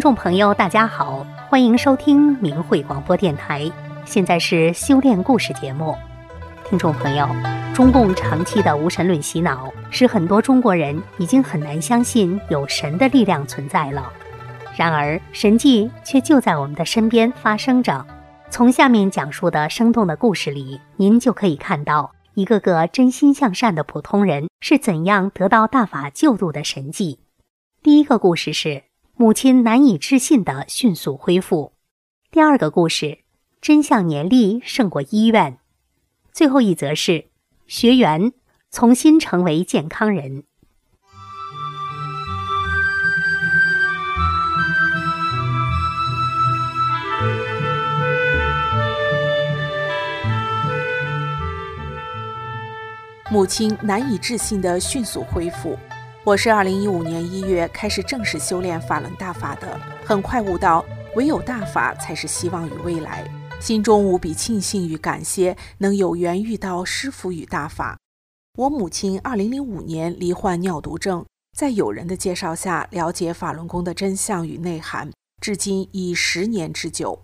听众朋友，大家好，欢迎收听明慧广播电台。现在是修炼故事节目。听众朋友，中共长期的无神论洗脑，使很多中国人已经很难相信有神的力量存在了。然而，神迹却就在我们的身边发生着。从下面讲述的生动的故事里，您就可以看到一个个真心向善的普通人是怎样得到大法救度的神迹。第一个故事是母亲难以置信的迅速恢复。第二个故事，真相年历胜过医院。最后一则是学员重新成为健康人。母亲难以置信的迅速恢复。我是二零一五年一月开始正式修炼法轮大法的，很快悟到唯有大法才是希望与未来。心中无比庆幸与感谢，能有缘遇到师父与大法。我母亲二零零五年罹患尿毒症，在友人的介绍下了解法轮功的真相与内涵，至今已十年之久。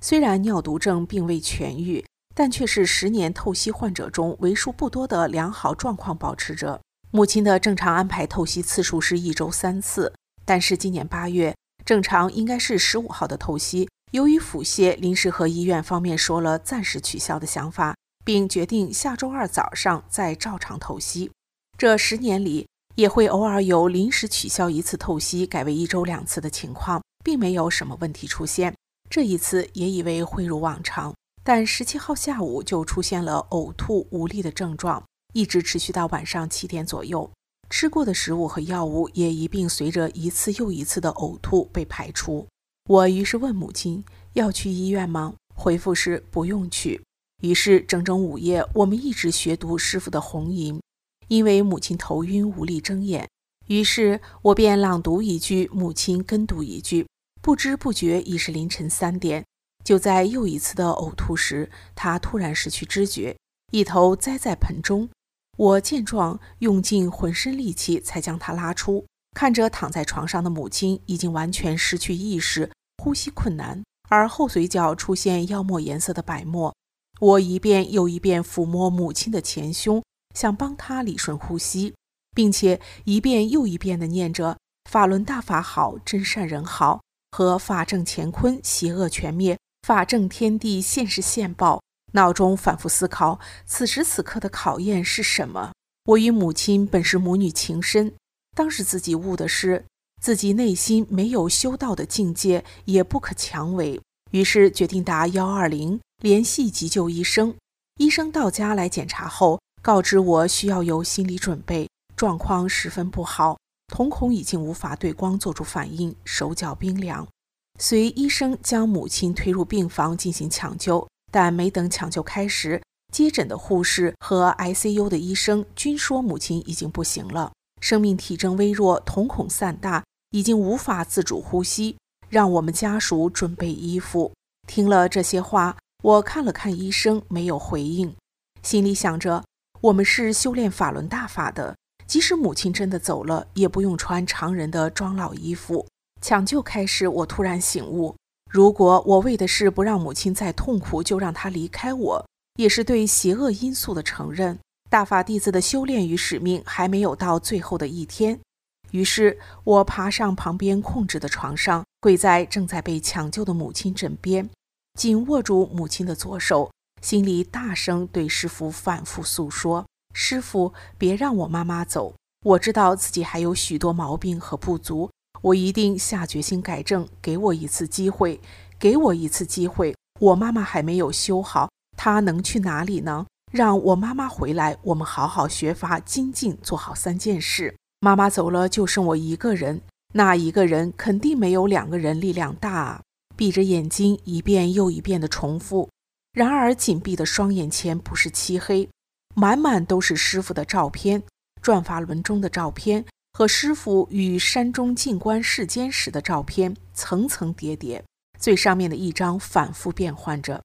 虽然尿毒症并未痊愈，但却是十年透析患者中为数不多的良好状况保持者。母亲的正常安排透析次数是一周三次，但是今年八月正常应该是十五号的透析。由于腹泻，临时和医院方面说了暂时取消的想法，并决定下周二早上再照常透析。这十年里，也会偶尔有临时取消一次透析，改为一周两次的情况，并没有什么问题出现。这一次也以为会如往常，但十七号下午就出现了呕吐无力的症状，一直持续到晚上七点左右。吃过的食物和药物也一并随着一次又一次的呕吐被排出。我于是问母亲要去医院吗？回复是不用去。于是整整午夜，我们一直学读师傅的红吟。因为母亲头晕无力睁眼，于是我便朗读一句，母亲跟读一句。不知不觉已是凌晨三点。就在又一次的呕吐时，她突然失去知觉，一头栽在盆中。我见状，用尽浑身力气才将他拉出。看着躺在床上的母亲，已经完全失去意识。呼吸困难，而后嘴角出现药沫颜色的白沫。我一遍又一遍抚摸母亲的前胸，想帮她理顺呼吸，并且一遍又一遍地念着“法轮大法好，真善人好”和“法正乾坤，邪恶全灭，法正天地，现世现报”。脑中反复思考，此时此刻的考验是什么？我与母亲本是母女情深，当时自己悟的是。自己内心没有修道的境界，也不可强为，于是决定打幺二零联系急救医生。医生到家来检查后，告知我需要有心理准备，状况十分不好，瞳孔已经无法对光做出反应，手脚冰凉。随医生将母亲推入病房进行抢救，但没等抢救开始，接诊的护士和 ICU 的医生均说母亲已经不行了，生命体征微弱，瞳孔散大。已经无法自主呼吸，让我们家属准备衣服。听了这些话，我看了看医生，没有回应，心里想着：我们是修炼法轮大法的，即使母亲真的走了，也不用穿常人的装老衣服。抢救开始，我突然醒悟：如果我为的是不让母亲再痛苦，就让她离开我，也是对邪恶因素的承认。大法弟子的修炼与使命还没有到最后的一天。于是我爬上旁边空置的床上，跪在正在被抢救的母亲枕边，紧握住母亲的左手，心里大声对师傅反复诉说：“师傅，别让我妈妈走！我知道自己还有许多毛病和不足，我一定下决心改正。给我一次机会，给我一次机会！我妈妈还没有修好，她能去哪里呢？让我妈妈回来，我们好好学法精进，做好三件事。”妈妈走了，就剩我一个人。那一个人肯定没有两个人力量大啊！闭着眼睛，一遍又一遍地重复。然而，紧闭的双眼前不是漆黑，满满都是师傅的照片，转法轮中的照片和师傅与山中静观世间时的照片，层层叠叠。最上面的一张反复变换着。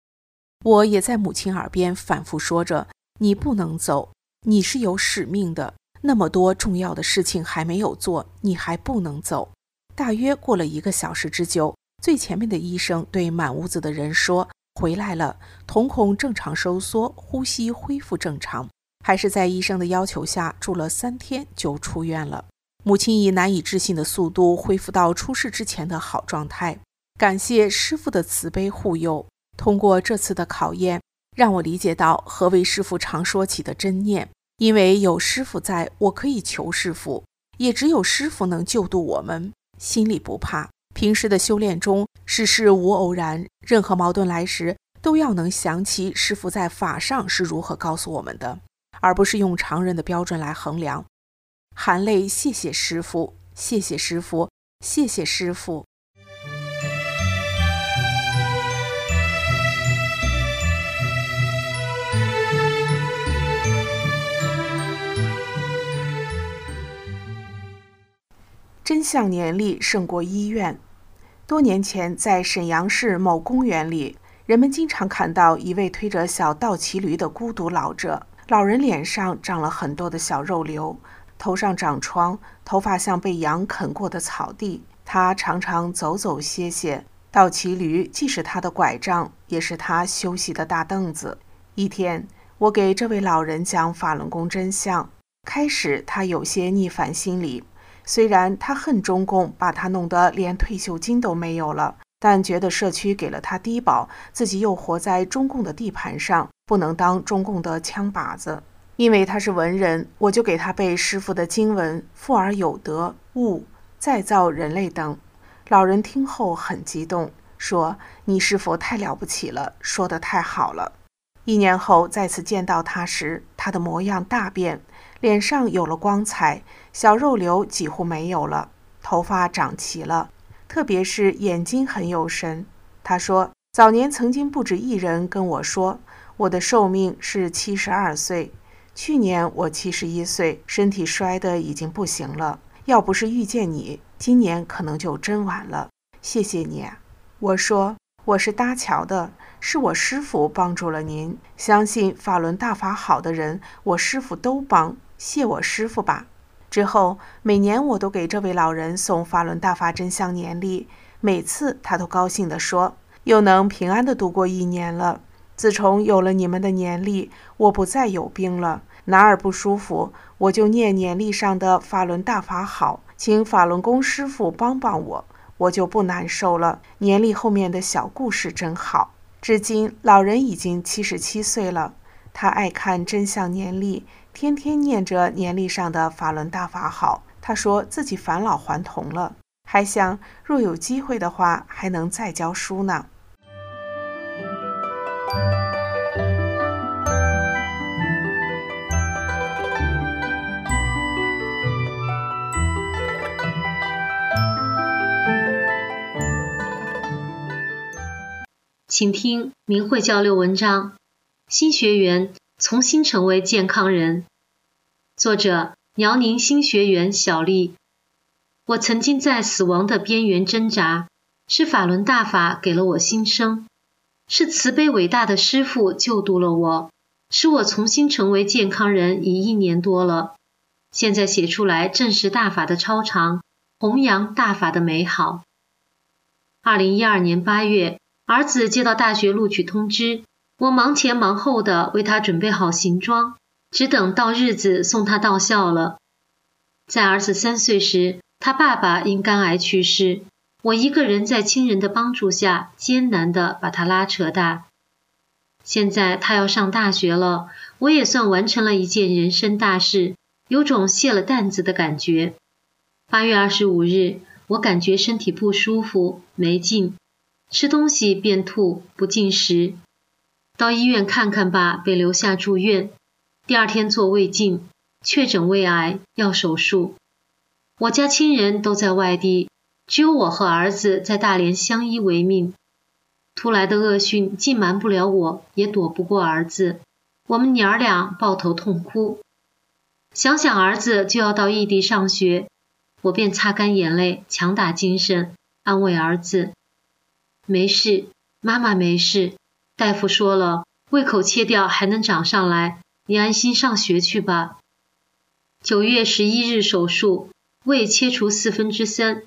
我也在母亲耳边反复说着：“你不能走，你是有使命的。”那么多重要的事情还没有做，你还不能走。大约过了一个小时之久，最前面的医生对满屋子的人说：“回来了，瞳孔正常收缩，呼吸恢复正常。”还是在医生的要求下住了三天就出院了。母亲以难以置信的速度恢复到出事之前的好状态。感谢师傅的慈悲护佑，通过这次的考验，让我理解到何为师傅常说起的真念。因为有师傅在，我可以求师傅，也只有师傅能救度我们。心里不怕，平时的修炼中，事事无偶然。任何矛盾来时，都要能想起师傅在法上是如何告诉我们的，而不是用常人的标准来衡量。含泪谢谢师傅，谢谢师傅，谢谢师傅。真相年历胜过医院。多年前，在沈阳市某公园里，人们经常看到一位推着小倒骑驴的孤独老者。老人脸上长了很多的小肉瘤，头上长疮，头发像被羊啃过的草地。他常常走走歇歇，倒骑驴既是他的拐杖，也是他休息的大凳子。一天，我给这位老人讲法轮功真相，开始他有些逆反心理。虽然他恨中共，把他弄得连退休金都没有了，但觉得社区给了他低保，自己又活在中共的地盘上，不能当中共的枪靶子。因为他是文人，我就给他背师傅的经文：“富而有德，物再造人类等。”老人听后很激动，说：“你师傅太了不起了，说得太好了。”一年后再次见到他时，他的模样大变。脸上有了光彩，小肉瘤几乎没有了，头发长齐了，特别是眼睛很有神。他说，早年曾经不止一人跟我说，我的寿命是七十二岁，去年我七十一岁，身体衰得已经不行了。要不是遇见你，今年可能就真晚了。谢谢你啊。我说，我是搭桥的。是我师傅帮助了您，相信法轮大法好的人，我师傅都帮，谢我师傅吧。之后每年我都给这位老人送法轮大法真相年历，每次他都高兴地说，又能平安地度过一年了。自从有了你们的年历，我不再有病了，哪儿不舒服我就念年历上的法轮大法好，请法轮功师傅帮帮我，我就不难受了。年历后面的小故事真好。至今，老人已经七十七岁了。他爱看真相年历，天天念着年历上的法轮大法好。他说自己返老还童了，还想若有机会的话，还能再教书呢。请听明慧交流文章：新学员重新成为健康人。作者：辽宁新学员小丽。我曾经在死亡的边缘挣扎，是法轮大法给了我新生，是慈悲伟大的师父救度了我，使我重新成为健康人已一年多了。现在写出来，正是大法的超常，弘扬大法的美好。二零一二年八月。儿子接到大学录取通知，我忙前忙后的为他准备好行装，只等到日子送他到校了。在儿子三岁时，他爸爸因肝癌去世，我一个人在亲人的帮助下艰难的把他拉扯大。现在他要上大学了，我也算完成了一件人生大事，有种卸了担子的感觉。八月二十五日，我感觉身体不舒服，没劲。吃东西便吐，不进食，到医院看看吧，被留下住院。第二天做胃镜，确诊胃癌，要手术。我家亲人都在外地，只有我和儿子在大连相依为命。突来的恶讯既瞒不了我，也躲不过儿子，我们娘儿俩抱头痛哭。想想儿子就要到异地上学，我便擦干眼泪，强打精神，安慰儿子。没事，妈妈没事。大夫说了，胃口切掉还能长上来，你安心上学去吧。九月十一日手术，胃切除四分之三，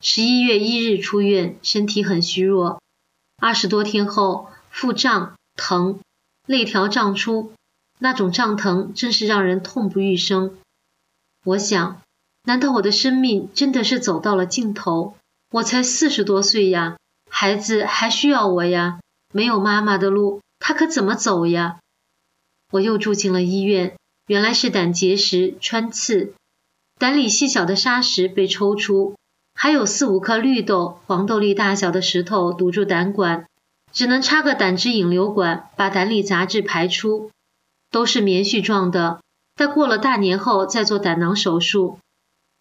十一月一日出院，身体很虚弱。二十多天后，腹胀疼，肋条胀出，那种胀疼真是让人痛不欲生。我想，难道我的生命真的是走到了尽头？我才四十多岁呀，孩子还需要我呀，没有妈妈的路，他可怎么走呀？我又住进了医院，原来是胆结石穿刺，胆里细小的砂石被抽出，还有四五颗绿豆、黄豆粒大小的石头堵住胆管，只能插个胆汁引流管把胆里杂质排出，都是棉絮状的。待过了大年后再做胆囊手术，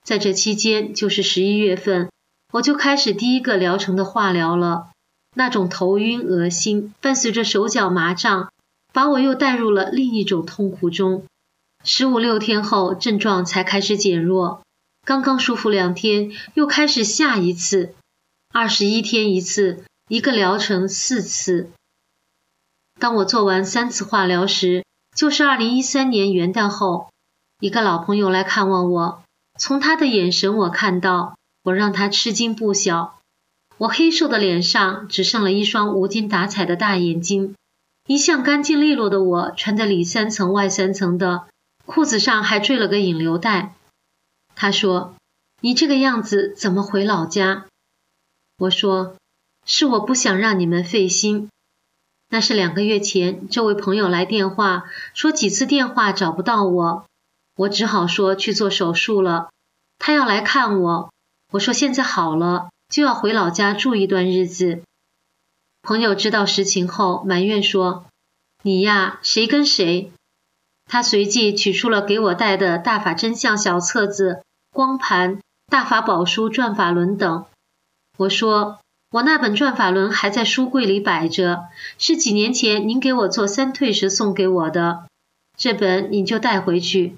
在这期间就是十一月份，我就开始第一个疗程的化疗了，那种头晕恶心，伴随着手脚麻胀。把我又带入了另一种痛苦中。十五六天后，症状才开始减弱。刚刚舒服两天，又开始下一次。二十一天一次，一个疗程四次。当我做完三次化疗时，就是二零一三年元旦后，一个老朋友来看望我。从他的眼神，我看到我让他吃惊不小。我黑瘦的脸上只剩了一双无精打采的大眼睛。一向干净利落的我，穿的里三层外三层的，裤子上还缀了个引流带。他说：“你这个样子怎么回老家？”我说：“是我不想让你们费心。”那是两个月前，这位朋友来电话说几次电话找不到我，我只好说去做手术了。他要来看我，我说现在好了，就要回老家住一段日子。朋友知道实情后埋怨说：“你呀，谁跟谁？”他随即取出了给我带的大法真相小册子、光盘、大法宝书、转法轮等。我说：“我那本转法轮还在书柜里摆着，是几年前您给我做三退时送给我的，这本您就带回去。”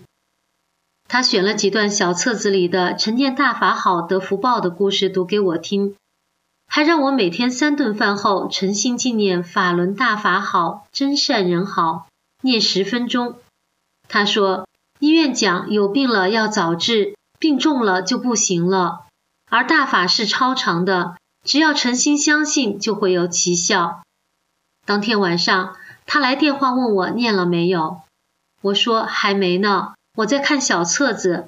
他选了几段小册子里的“沉淀大法好得福报”的故事读给我听。还让我每天三顿饭后诚心纪念法轮大法好，真善人好，念十分钟。他说，医院讲有病了要早治，病重了就不行了。而大法是超长的，只要诚心相信就会有奇效。当天晚上，他来电话问我念了没有，我说还没呢，我在看小册子。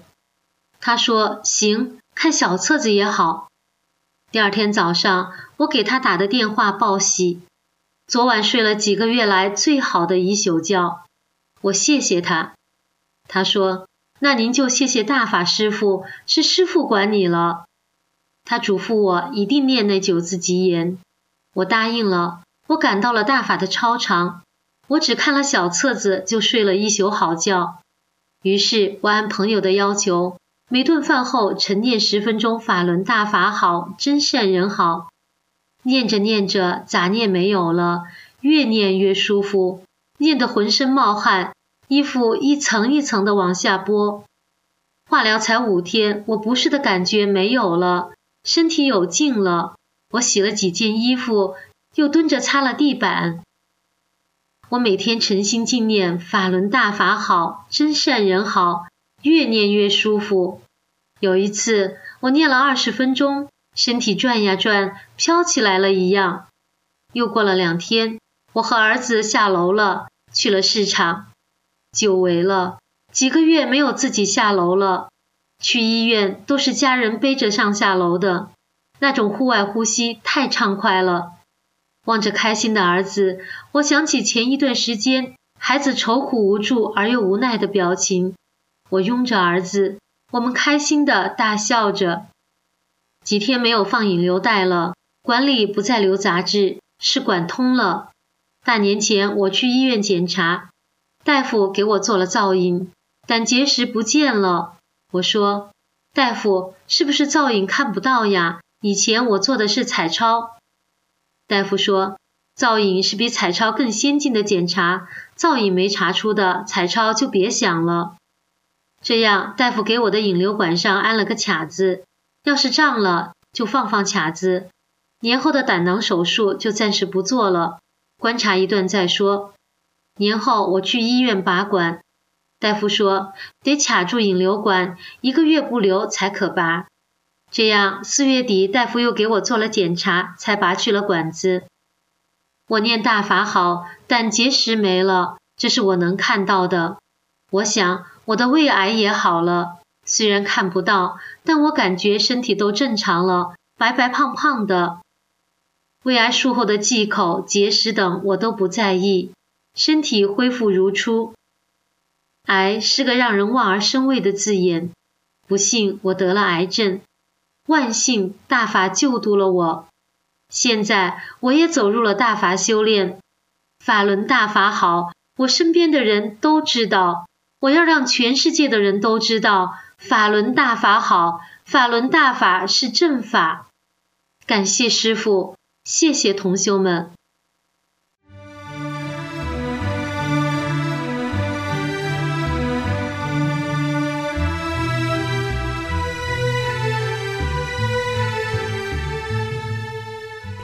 他说行，看小册子也好。第二天早上，我给他打的电话报喜，昨晚睡了几个月来最好的一宿觉。我谢谢他，他说：“那您就谢谢大法师父，是师父管你了。”他嘱咐我一定念那九字吉言，我答应了。我赶到了大法的操场，我只看了小册子就睡了一宿好觉。于是我按朋友的要求。每顿饭后晨念十分钟，法轮大法好，真善人好。念着念着，杂念没有了，越念越舒服，念得浑身冒汗，衣服一层一层的往下剥。化疗才五天，我不适的感觉没有了，身体有劲了。我洗了几件衣服，又蹲着擦了地板。我每天诚心静念法轮大法好，真善人好。越念越舒服。有一次，我念了二十分钟，身体转呀转，飘起来了一样。又过了两天，我和儿子下楼了，去了市场。久违了，几个月没有自己下楼了。去医院都是家人背着上下楼的，那种户外呼吸太畅快了。望着开心的儿子，我想起前一段时间孩子愁苦无助而又无奈的表情。我拥着儿子，我们开心的大笑着。几天没有放引流带了，管里不再留杂质，是管通了。大年前我去医院检查，大夫给我做了造影，胆结石不见了。我说：“大夫，是不是造影看不到呀？以前我做的是彩超。”大夫说：“造影是比彩超更先进的检查，造影没查出的，彩超就别想了。”这样，大夫给我的引流管上安了个卡子，要是胀了就放放卡子。年后的胆囊手术就暂时不做了，观察一段再说。年后我去医院拔管，大夫说得卡住引流管，一个月不流才可拔。这样四月底大夫又给我做了检查，才拔去了管子。我念大法好，但结石没了，这是我能看到的。我想我的胃癌也好了，虽然看不到，但我感觉身体都正常了，白白胖胖的。胃癌术后的忌口、结石等我都不在意，身体恢复如初。癌是个让人望而生畏的字眼，不幸我得了癌症，万幸大法救度了我。现在我也走入了大法修炼，法轮大法好，我身边的人都知道，我要让全世界的人都知道，法轮大法好，法轮大法是正法。感谢师父。谢谢同修们。